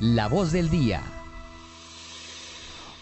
La voz del día.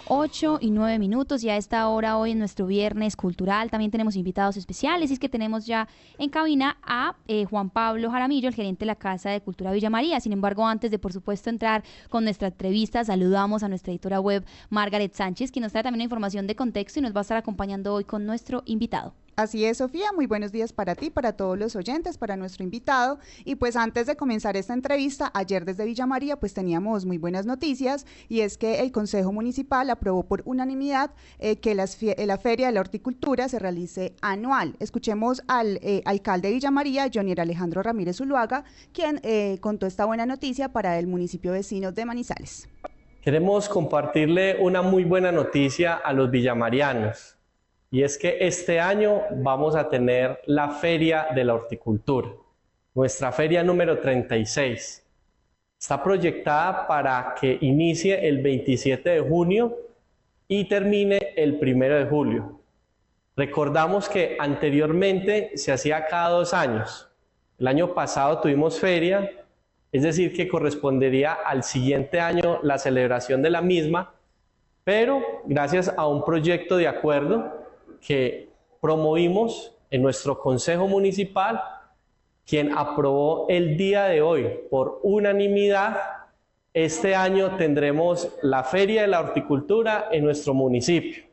8 y 9 minutos. Y a esta hora, hoy en nuestro viernes cultural, también tenemos invitados especiales. Y es que tenemos ya en cabina a eh, Juan Pablo Jaramillo, el gerente de la Casa de Cultura Villa María. Sin embargo, antes de, por supuesto, entrar con nuestra entrevista, saludamos a nuestra editora web, Margaret Sánchez, que nos trae también información de contexto y nos va a estar acompañando hoy con nuestro invitado. Así es, Sofía. Muy buenos días para ti, para todos los oyentes, para nuestro invitado. Y pues antes de comenzar esta entrevista, ayer desde Villa María, pues teníamos muy buenas noticias y es que el Consejo Municipal aprobó por unanimidad eh, que la Feria de la Horticultura se realice anual. Escuchemos al eh, alcalde de Villa María, Jonier Alejandro Ramírez Zuluaga, quien eh, contó esta buena noticia para el municipio vecino de Manizales. Queremos compartirle una muy buena noticia a los villamarianos y es que este año vamos a tener la Feria de la Horticultura, nuestra feria número 36. Está proyectada para que inicie el 27 de junio y termine el 1 de julio. Recordamos que anteriormente se hacía cada dos años. El año pasado tuvimos feria, es decir, que correspondería al siguiente año la celebración de la misma, pero gracias a un proyecto de acuerdo que promovimos en nuestro Consejo Municipal, quien aprobó el día de hoy por unanimidad. Este año tendremos la Feria de la Horticultura en nuestro municipio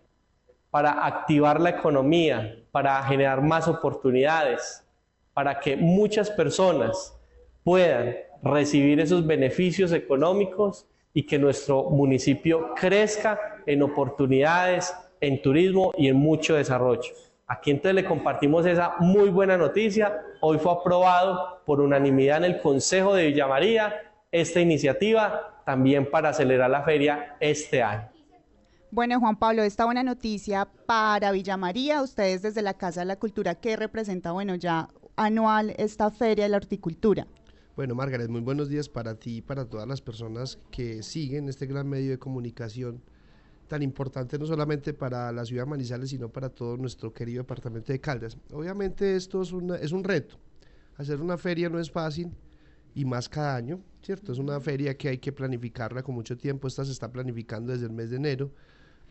para activar la economía, para generar más oportunidades, para que muchas personas puedan recibir esos beneficios económicos y que nuestro municipio crezca en oportunidades, en turismo y en mucho desarrollo. Aquí entonces le compartimos esa muy buena noticia. Hoy fue aprobado por unanimidad en el Consejo de Villa María esta iniciativa también para acelerar la feria este año. Bueno, Juan Pablo, esta buena noticia para Villa María, ustedes desde la Casa de la Cultura, ¿qué representa, bueno, ya anual esta feria de la horticultura? Bueno, Margaret, muy buenos días para ti y para todas las personas que siguen este gran medio de comunicación tan importante no solamente para la ciudad de Manizales, sino para todo nuestro querido departamento de Caldas. Obviamente esto es, es un reto. Hacer una feria no es fácil y más cada año, ¿cierto? Es una feria que hay que planificarla con mucho tiempo. Esta se está planificando desde el mes de enero.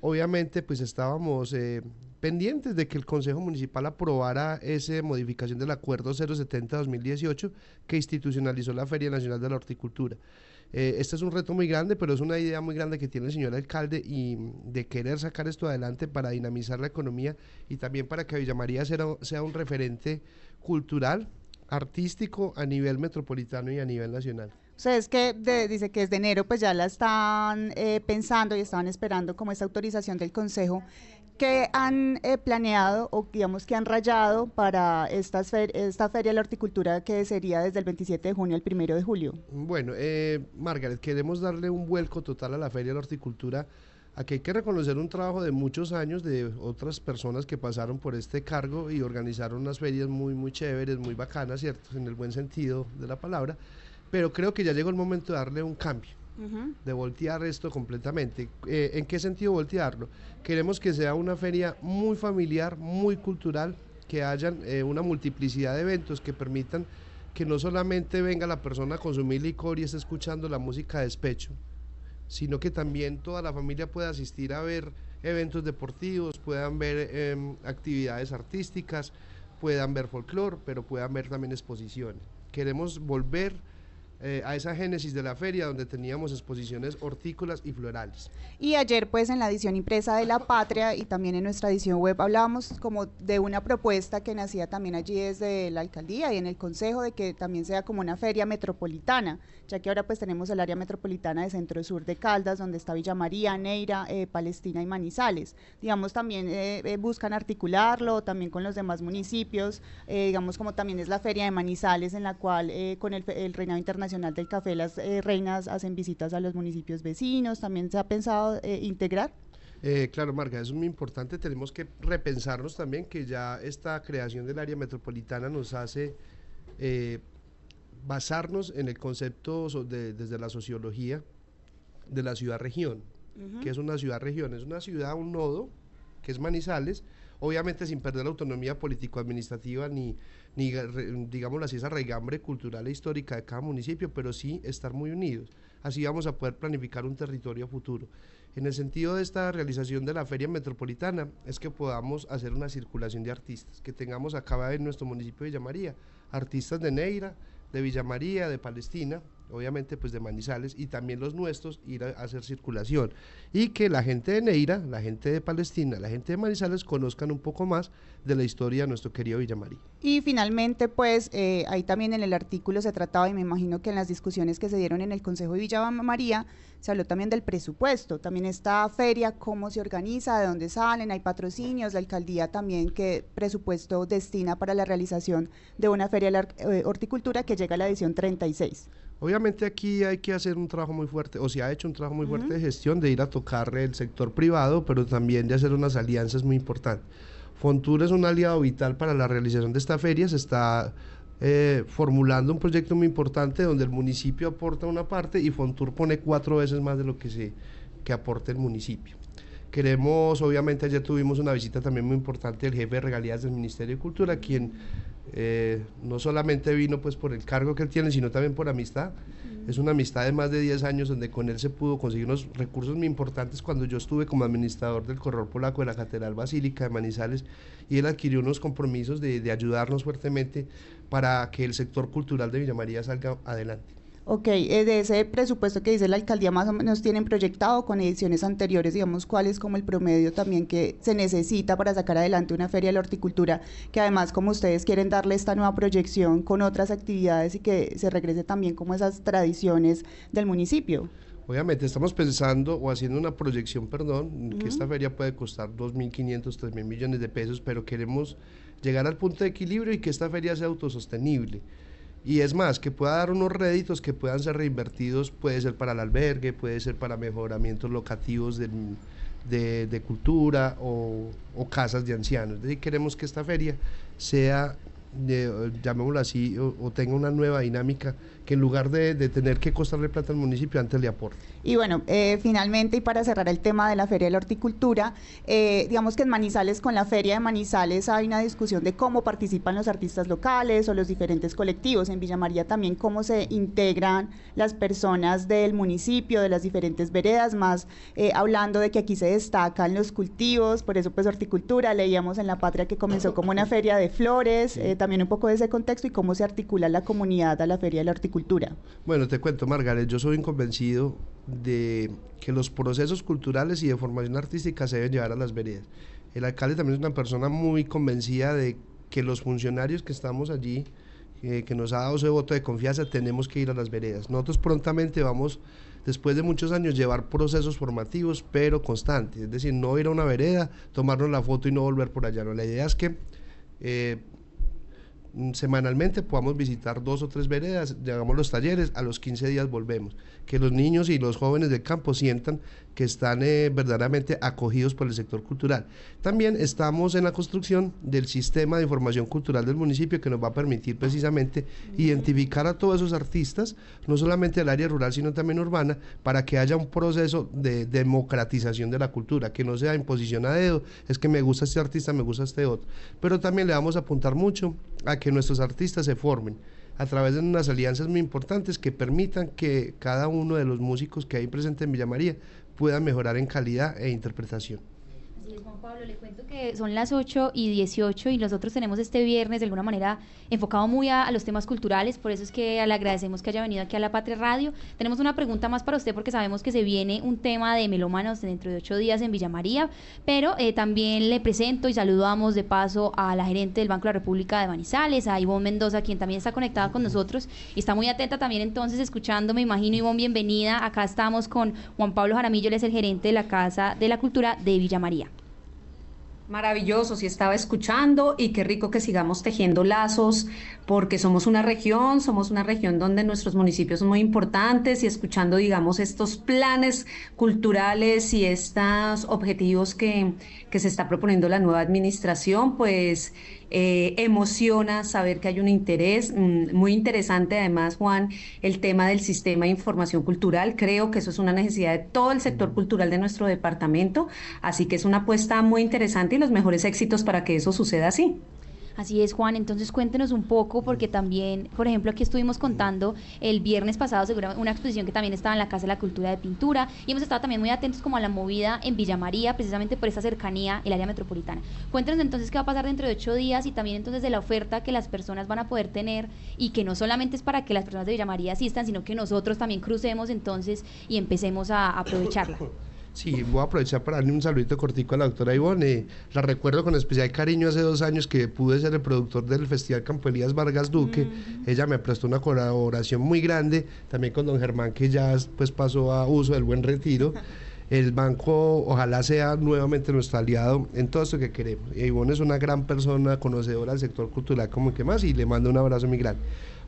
Obviamente, pues estábamos eh, pendientes de que el Consejo Municipal aprobara esa modificación del Acuerdo 070-2018 que institucionalizó la Feria Nacional de la Horticultura. Eh, este es un reto muy grande, pero es una idea muy grande que tiene el señor alcalde y de querer sacar esto adelante para dinamizar la economía y también para que Villa María sea, sea un referente cultural, artístico a nivel metropolitano y a nivel nacional. O sea, es que dice que desde enero pues ya la están eh, pensando y estaban esperando como esta autorización del Consejo ¿Qué han eh, planeado o digamos que han rayado para esta, esta Feria de la Horticultura que sería desde el 27 de junio al 1 de julio? Bueno, eh, Margaret, queremos darle un vuelco total a la Feria de la Horticultura. Aquí hay que reconocer un trabajo de muchos años de otras personas que pasaron por este cargo y organizaron unas ferias muy, muy chéveres, muy bacanas, ¿cierto? En el buen sentido de la palabra. Pero creo que ya llegó el momento de darle un cambio de voltear esto completamente. Eh, ¿En qué sentido voltearlo? Queremos que sea una feria muy familiar, muy cultural, que haya eh, una multiplicidad de eventos que permitan que no solamente venga la persona a consumir licor y esté escuchando la música de despecho, sino que también toda la familia pueda asistir a ver eventos deportivos, puedan ver em, actividades artísticas, puedan ver folclore, pero puedan ver también exposiciones. Queremos volver eh, a esa génesis de la feria donde teníamos exposiciones hortícolas y florales. Y ayer pues en la edición impresa de La Patria y también en nuestra edición web hablábamos como de una propuesta que nacía también allí desde la alcaldía y en el consejo de que también sea como una feria metropolitana, ya que ahora pues tenemos el área metropolitana de Centro Sur de Caldas, donde está Villa María, Neira, eh, Palestina y Manizales. Digamos también eh, buscan articularlo también con los demás municipios, digamos como también es la feria de Manizales en la cual con el, el internacional del Café las eh, reinas hacen visitas a los municipios vecinos, también se ha pensado eh, integrar. Eh, claro, Marga, eso es muy importante. Tenemos que repensarnos también que ya esta creación del área metropolitana nos hace basarnos en el concepto de, desde la sociología de la ciudad-región, que es una ciudad-región, es una ciudad, un nodo, que es Manizales, obviamente sin perder la autonomía político-administrativa ni, ni digámoslo así, esa raigambre cultural e histórica de cada municipio, pero sí estar muy unidos. Así vamos a poder planificar un territorio futuro. En el sentido de esta realización de la feria metropolitana es que podamos hacer una circulación de artistas, que tengamos acá en nuestro municipio de Villa María artistas de Neira, de Villa María, de Palestina, obviamente pues de Manizales y también los nuestros ir a, hacer circulación y que la gente de Neira, la gente de Palestina, la gente de Manizales conozcan un poco más de la historia de nuestro querido Villamarí. Y finalmente pues eh, ahí también en el artículo se trataba y me imagino que en las discusiones que se dieron en el Consejo de Villa María se habló también del presupuesto, también esta feria, cómo se organiza, de dónde salen, hay patrocinios, la alcaldía también qué presupuesto destina para la realización de una feria de eh, horticultura que llega a la edición 36. Obviamente aquí hay que hacer un trabajo muy fuerte, o se ha hecho un trabajo muy fuerte de gestión, de ir a tocar el sector privado, pero también de hacer unas alianzas muy importantes. Fontur es un aliado vital para la realización de esta feria, se está eh, formulando un proyecto muy importante donde el municipio aporta una parte y Fontur pone cuatro veces más de lo que, se, que aporta el municipio. Queremos, obviamente ayer tuvimos una visita también muy importante del jefe de regalías del Ministerio de Cultura, quien eh, no solamente vino pues por el cargo que él tiene, sino también por amistad. Es una amistad de más de 10 años donde con él se pudo conseguir unos recursos muy importantes cuando yo estuve como administrador del corredor polaco de la Catedral Basílica de Manizales y él adquirió unos compromisos de, de ayudarnos fuertemente para que el sector cultural de Villa María salga adelante. Ok, eh, de ese presupuesto que dice la alcaldía, más o menos tienen proyectado con ediciones anteriores, digamos, cuál es como el promedio también que se necesita para sacar adelante una feria de la horticultura, que además como ustedes quieren darle esta nueva proyección con otras actividades y que se regrese también como esas tradiciones del municipio. Obviamente estamos pensando o haciendo una proyección, perdón, que esta feria puede costar 2.500, 3.000 millones de pesos, pero queremos llegar al punto de equilibrio y que esta feria sea autosostenible. Y es más, que pueda dar unos réditos que puedan ser reinvertidos, puede ser para el albergue, puede ser para mejoramientos locativos de, cultura o, casas de ancianos. Es decir, queremos que esta feria sea llamémoslo así, o, tenga una nueva dinámica que en lugar de, tener que costarle plata al municipio, antes le aporte. Y bueno, eh, finalmente, y para cerrar el tema de la Feria de la Horticultura, eh, digamos que en Manizales, con la Feria de Manizales, hay una discusión de cómo participan los artistas locales o los diferentes colectivos. En Villa María también cómo se integran las personas del municipio, de las diferentes veredas, más eh, hablando de que aquí se destacan los cultivos, por eso pues horticultura, leíamos en La Patria que comenzó como una feria de flores, también un poco de ese contexto y cómo se articula la comunidad a la Feria de la Horticultura. Bueno, te cuento, Margaret, yo soy convencido de que los procesos culturales y de formación artística se deben llevar a las veredas. El alcalde también es una persona muy convencida de que los funcionarios que estamos allí, eh, que nos ha dado ese voto de confianza, tenemos que ir a las veredas. Nosotros prontamente vamos, después de muchos años, llevar procesos formativos, pero constantes. Es decir, no ir a una vereda, tomarnos la foto y no volver por allá. No, la idea es que eh, semanalmente podamos visitar dos o tres veredas, llegamos los talleres, a los 15 días volvemos. Que los niños y los jóvenes del campo sientan que están eh, verdaderamente acogidos por el sector cultural. También estamos en la construcción del sistema de información cultural del municipio que nos va a permitir precisamente identificar a todos esos artistas, no solamente del área rural, sino también urbana, para que haya un proceso de democratización de la cultura, que no sea imposición a dedo, es que me gusta este artista, me gusta este otro. Pero también le vamos a apuntar mucho a que nuestros artistas se formen a través de unas alianzas muy importantes que permitan que cada uno de los músicos que hay presente en Villa María pueda mejorar en calidad e interpretación. Juan Pablo, le cuento que son las 8 y 18 y nosotros tenemos este viernes de alguna manera enfocado muy a, los temas culturales, por eso es que le agradecemos que haya venido aquí a La Patria Radio. Tenemos una pregunta más para usted porque sabemos que se viene un tema de melómanos dentro de ocho días en Villa María, pero eh, también le presento y saludamos de paso a la gerente del Banco de la República de Manizales, a Ivonne Mendoza, quien también está conectada con nosotros y está muy atenta también entonces escuchando, me imagino Ivonne, bienvenida. Acá estamos con Juan Pablo Jaramillo, él es el gerente de la Casa de la Cultura de Villa María. Maravilloso, sí estaba escuchando y qué rico que sigamos tejiendo lazos porque somos una región, somos una región donde nuestros municipios son muy importantes y escuchando, digamos, estos planes culturales y estos objetivos que, que se está proponiendo la nueva administración, pues eh, emociona saber que hay un interés mm, muy interesante, además, Juan, el tema del sistema de información cultural. Creo que eso es una necesidad de todo el sector cultural de nuestro departamento, así que es una apuesta muy interesante y los mejores éxitos para que eso suceda así. Así es, Juan. Entonces cuéntenos un poco, porque también, por ejemplo, aquí estuvimos contando el viernes pasado seguro una exposición que también estaba en la Casa de la Cultura de Pintura y hemos estado también muy atentos como a la movida en Villa María, precisamente por esa cercanía, el área metropolitana. Cuéntenos entonces qué va a pasar dentro de ocho días y también entonces de la oferta que las personas van a poder tener y que no solamente es para que las personas de Villa María asistan, sino que nosotros también crucemos entonces y empecemos a aprovecharla. Sí, voy a aprovechar para darle un saludito cortico a la doctora Ivonne. La recuerdo con especial cariño hace dos años que pude ser el productor del Festival Campo Elías Vargas Duque. Ella me prestó una colaboración muy grande, también con don Germán que ya pues pasó a uso del buen retiro. El banco ojalá sea nuevamente nuestro aliado en todo esto que queremos. Ivonne es una gran persona, conocedora del sector cultural como que más y le mando un abrazo muy grande.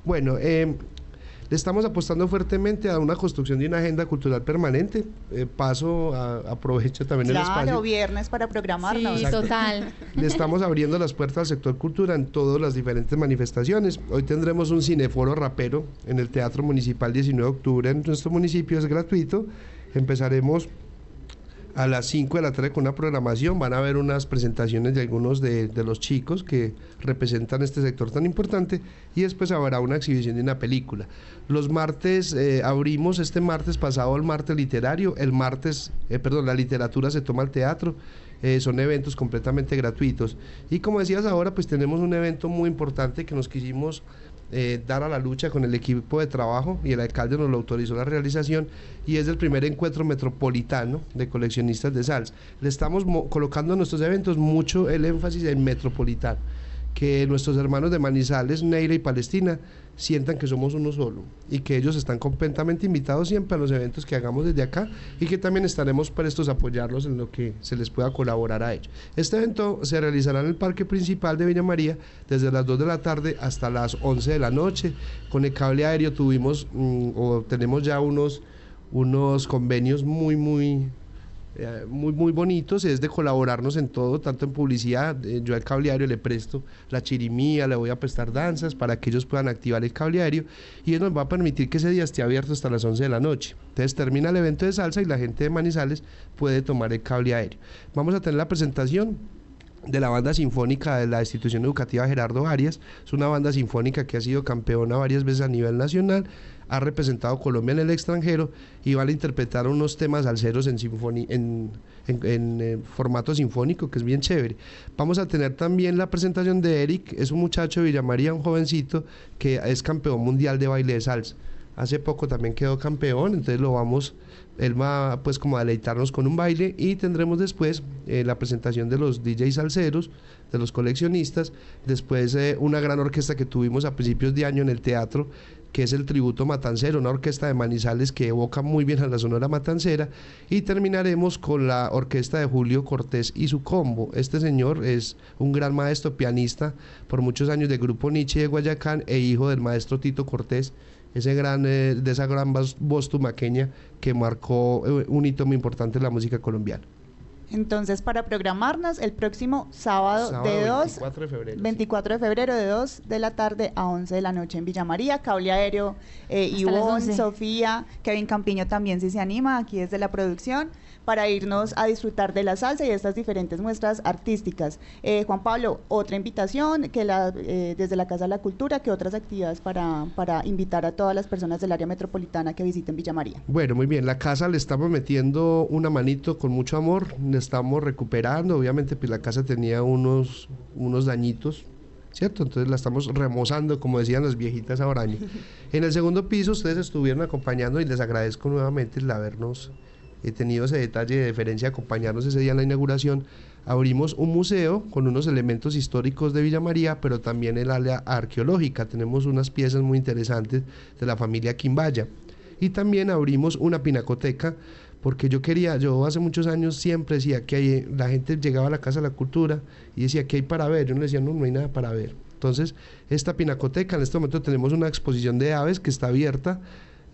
Bueno, eh, le estamos apostando fuertemente a una construcción de una agenda cultural permanente. Eh, paso, aprovecho también el espacio. Claro, viernes para programarnos. Sí, total. Le estamos abriendo las puertas al sector cultura en todas las diferentes manifestaciones. Hoy tendremos un cineforo rapero en el Teatro Municipal 19 de octubre en nuestro municipio, es gratuito. Empezaremos a las 5 de la tarde con una programación. Van a haber unas presentaciones de algunos de, los chicos que representan este sector tan importante y después habrá una exhibición de una película. Los martes eh, abrimos este martes pasado el martes literario, el martes, eh, perdón, la literatura se toma al teatro. Eh, son eventos completamente gratuitos. Y como decías ahora, pues tenemos un evento muy importante que nos quisimos eh, dar a la lucha con el equipo de trabajo y el alcalde nos lo autorizó la realización y es el primer encuentro metropolitano de coleccionistas de salsa. Le estamos colocando en nuestros eventos mucho el énfasis en metropolitano que nuestros hermanos de Manizales, Neira y Palestina sientan que somos uno solo y que ellos están completamente invitados siempre a los eventos que hagamos desde acá y que también estaremos prestos a apoyarlos en lo que se les pueda colaborar a ellos. Este evento se realizará en el Parque Principal de Villa María desde las 2 de la tarde hasta las 11 de la noche. Con el cable aéreo tuvimos mm, o tenemos ya unos, unos convenios muy, muy eh, muy, muy bonitos, es de colaborarnos en todo, tanto en publicidad, eh, yo al cableario le presto la chirimía, le voy a prestar danzas para que ellos puedan activar el cableario y eso nos va a permitir que ese día esté abierto hasta las 11 de la noche. Entonces termina el evento de salsa y la gente de Manizales puede tomar el cable aéreo. Vamos a tener la presentación de la banda sinfónica de la institución educativa Gerardo Arias. Es una banda sinfónica que ha sido campeona varias veces a nivel nacional ha representado Colombia en el extranjero y va a interpretar unos temas alceros en, en, en, eh, formato sinfónico, que es bien chévere. Vamos a tener también la presentación de Eric, es un muchacho de Villamaría, un jovencito que es campeón mundial de baile de salsa. Hace poco también quedó campeón, entonces lo vamos, él va pues como a deleitarnos con un baile y tendremos después eh, la presentación de los DJs salseros, de los coleccionistas, después eh, una gran orquesta que tuvimos a principios de año en el teatro que es el tributo matancero, una orquesta de Manizales que evoca muy bien a la Sonora Matancera, y terminaremos con la orquesta de Julio Cortés y su combo. Este señor es un gran maestro pianista por muchos años de Grupo Nietzsche de Guayacán e hijo del maestro Tito Cortés, ese gran, eh, de esa gran voz tumaqueña que marcó eh, un hito muy importante en la música colombiana. Entonces, para programarnos, el próximo sábado, de 2, 24 de febrero, 24 de febrero de 2 de la tarde a 11 de la noche en Villa María, cable aéreo, eh, Ivonne, Sofía, Kevin Campiño también si se anima, aquí desde la producción para irnos a disfrutar de la salsa y estas diferentes muestras artísticas. Eh, Juan Pablo, otra invitación que la, eh, desde la Casa de la Cultura, que otras actividades para, para invitar a todas las personas del área metropolitana que visiten Villa María. Bueno, muy bien, la casa le estamos metiendo una manito con mucho amor, le estamos recuperando, obviamente pues la casa tenía unos, unos dañitos, ¿cierto? Entonces la estamos remozando, como decían las viejitas ahora. En el segundo piso ustedes estuvieron acompañando y les agradezco nuevamente el habernos he tenido ese detalle de deferencia acompañarnos ese día en la inauguración, abrimos un museo con unos elementos históricos de Villa María, pero también el área arqueológica. Tenemos unas piezas muy interesantes de la familia Quimbaya. Y también abrimos una pinacoteca, porque yo quería, yo hace muchos años siempre decía que hay, la gente llegaba a la Casa de la Cultura y decía, que hay para ver? Yo no decía, no, no hay nada para ver. Entonces, esta pinacoteca, en este momento tenemos una exposición de aves que está abierta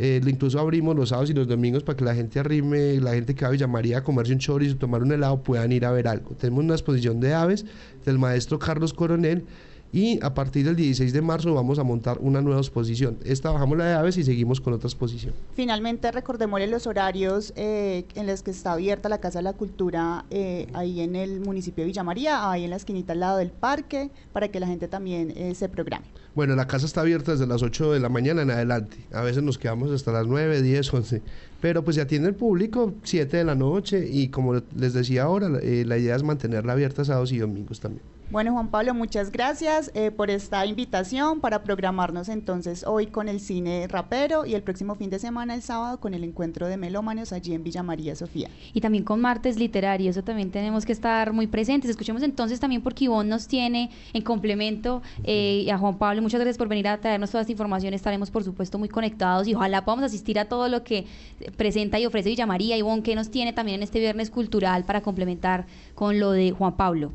eh, incluso abrimos los sábados y los domingos para que la gente arrime, la gente que va a Villa María a comerse un chorizo, tomar un helado, puedan ir a ver algo. Tenemos una exposición de aves del maestro Carlos Coronel y a partir del 16 de marzo vamos a montar una nueva exposición. Esta bajamos la de aves y seguimos con otra exposición. Finalmente, recordémosle los horarios eh, en los que está abierta la Casa de la Cultura eh, ahí en el municipio de Villa María, ahí en la esquinita al lado del parque, para que la gente también eh, se programe. Bueno, la casa está abierta desde las 8 de la mañana en adelante. A veces nos quedamos hasta las 9, 10, 11. Pero pues se atiende el público 7 de la noche y como les decía ahora, la idea es mantenerla abierta sábados y domingos también. Bueno, Juan Pablo, muchas gracias eh, por esta invitación para programarnos entonces hoy con el cine rapero y el próximo fin de semana, el sábado, con el encuentro de melómanos allí en Villa María Sofía. Y también con martes literario, eso también tenemos que estar muy presentes. Escuchemos entonces también porque Ivonne nos tiene en complemento eh, a Juan Pablo, muchas gracias por venir a traernos toda esta información. Estaremos, por supuesto, muy conectados y ojalá podamos asistir a todo lo que presenta y ofrece Villa María. Ivonne, que nos tiene también en este viernes cultural para complementar con lo de Juan Pablo.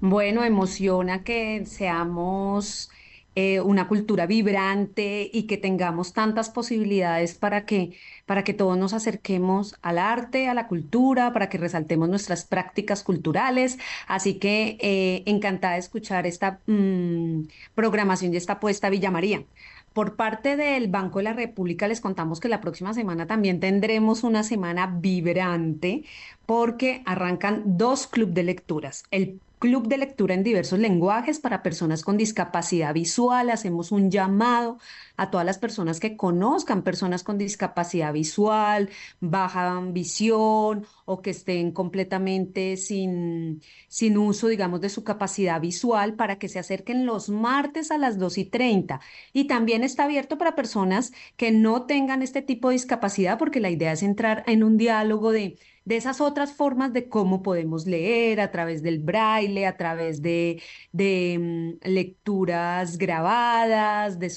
Bueno, emociona que seamos eh, una cultura vibrante y que tengamos tantas posibilidades para que, para que todos nos acerquemos al arte, a la cultura, para que resaltemos nuestras prácticas culturales. Así que eh, encantada de escuchar esta mm, programación y esta apuesta Villa María. Por parte del Banco de la República les contamos que la próxima semana también tendremos una semana vibrante porque arrancan dos clubes de lecturas. El club de lectura en diversos lenguajes para personas con discapacidad visual. Hacemos un llamado a todas las personas que conozcan personas con discapacidad visual, baja visión o que estén completamente sin, sin uso, digamos, de su capacidad visual para que se acerquen los martes a las 2 y 30. Y también está abierto para personas que no tengan este tipo de discapacidad porque la idea es entrar en un diálogo de de esas otras formas de cómo podemos leer a través del braille, a través de, de mm, lecturas grabadas, de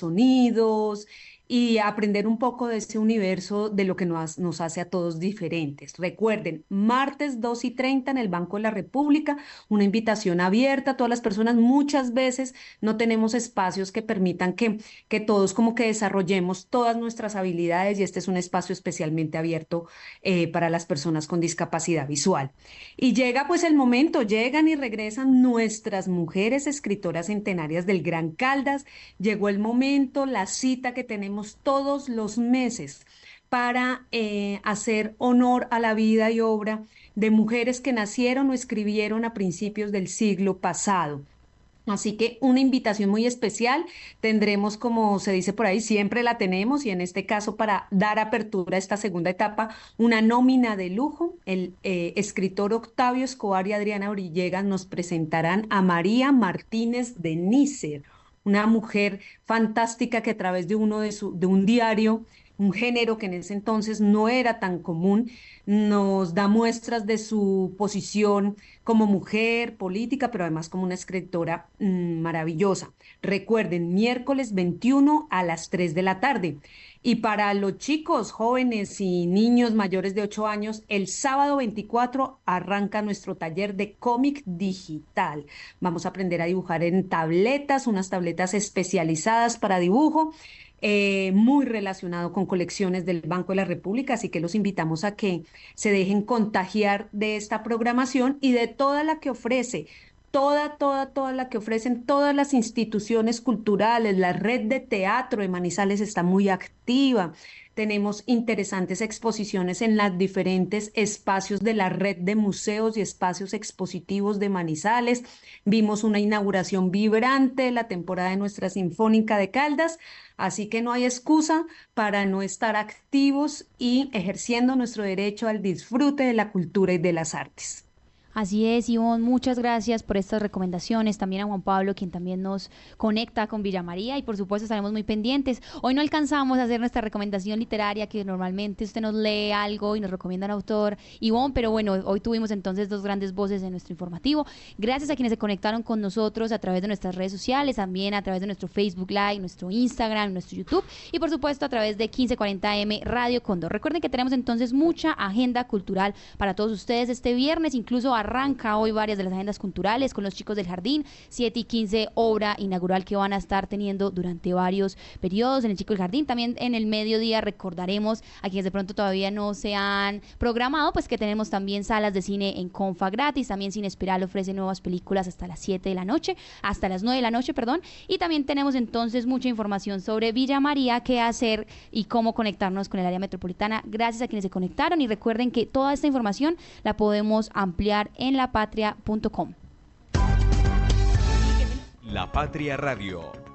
rules y aprender un poco de ese universo de lo que nos, hace a todos diferentes. Recuerden, martes 2 y 30 en el Banco de la República, una invitación abierta a todas las personas. Muchas veces no tenemos espacios que permitan que, que todos como que desarrollemos todas nuestras habilidades y este es un espacio especialmente abierto eh, para las personas con discapacidad visual. Y llega pues el momento, llegan y regresan nuestras mujeres escritoras centenarias del Gran Caldas. Llegó el momento, la cita que tenemos todos los meses para eh, hacer honor a la vida y obra de mujeres que nacieron o escribieron a principios del siglo pasado. Así que una invitación muy especial tendremos, como se dice por ahí, siempre la tenemos y en este caso para dar apertura a esta segunda etapa, una nómina de lujo. El eh, escritor Octavio Escobar y Adriana Orillegas nos presentarán a María Martínez de Nícer una mujer fantástica que a través de uno de, su, de un diario, un género que en ese entonces no era tan común, nos da muestras de su posición como mujer política, pero además como una escritora mm, maravillosa. Recuerden, miércoles 21 a las 3 de la tarde. Y para los chicos, jóvenes y niños mayores de 8 años, el sábado 24 arranca nuestro taller de cómic digital. Vamos a aprender a dibujar en tabletas, unas tabletas especializadas para dibujo. Eh, muy relacionado con colecciones del Banco de la República, así que los invitamos a que se dejen contagiar de esta programación y de toda la que ofrece toda, toda, toda la que ofrecen todas las instituciones culturales. La red de teatro de Manizales está muy activa. Tenemos interesantes exposiciones en los diferentes espacios de la red de museos y espacios expositivos de Manizales. Vimos una inauguración vibrante de la temporada de nuestra Sinfónica de Caldas, así que no hay excusa para no estar activos y ejerciendo nuestro derecho al disfrute de la cultura y de las artes. Así es, Ivonne, muchas gracias por estas recomendaciones. También a Juan Pablo, quien también nos conecta con Villa María y por supuesto estaremos muy pendientes. Hoy no alcanzamos a hacer nuestra recomendación literaria, que normalmente usted nos lee algo y nos recomienda un autor, Ivonne, pero bueno, hoy tuvimos entonces dos grandes voces en nuestro informativo. Gracias a quienes se conectaron con nosotros a través de nuestras redes sociales, también a través de nuestro Facebook Live, nuestro Instagram, nuestro YouTube y por supuesto a través de 1540M Radio Condor. Recuerden que tenemos entonces mucha agenda cultural para todos ustedes este viernes, incluso a arranca hoy varias de las agendas culturales con los chicos del jardín, 7 y 15 obra inaugural que van a estar teniendo durante varios periodos en el Chico del Jardín. También en el mediodía recordaremos a quienes de pronto todavía no se han programado, pues que tenemos también salas de cine en Confa gratis, también Cine Espiral ofrece nuevas películas hasta las 7 de la noche, hasta las 9 de la noche, perdón, y también tenemos entonces mucha información sobre Villa María, qué hacer y cómo conectarnos con el área metropolitana. Gracias a quienes se conectaron y recuerden que toda esta información la podemos ampliar en lapatria.com. La Patria Radio